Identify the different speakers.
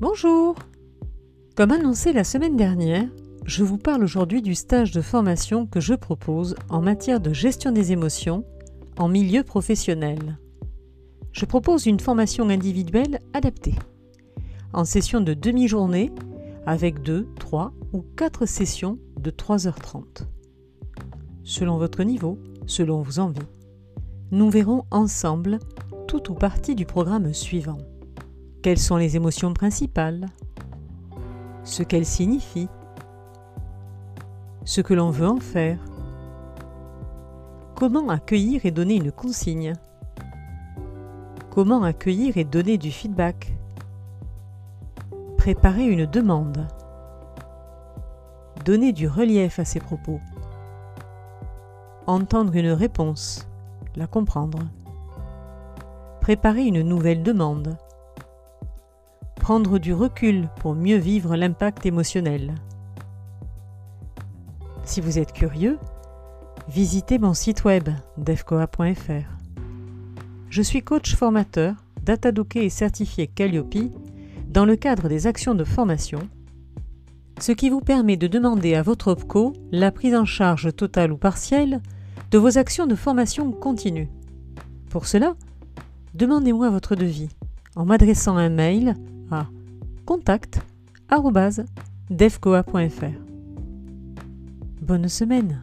Speaker 1: Bonjour Comme annoncé la semaine dernière, je vous parle aujourd'hui du stage de formation que je propose en matière de gestion des émotions en milieu professionnel. Je propose une formation individuelle adaptée, en session de demi-journée avec 2, 3 ou 4 sessions de 3h30. Selon votre niveau, selon vos envies. Nous verrons ensemble tout ou partie du programme suivant. Quelles sont les émotions principales? Ce qu'elles signifient. Ce que l'on veut en faire. Comment accueillir et donner une consigne? Comment accueillir et donner du feedback? Préparer une demande. Donner du relief à ses propos. Entendre une réponse. La comprendre. Préparer une nouvelle demande prendre du recul pour mieux vivre l'impact émotionnel. Si vous êtes curieux, visitez mon site web defcoa.fr. Je suis coach formateur, datadoké et certifié Calliope dans le cadre des actions de formation, ce qui vous permet de demander à votre OPCO la prise en charge totale ou partielle de vos actions de formation continue. Pour cela, demandez-moi votre devis en m'adressant un mail à contact.defcoa.fr. Bonne semaine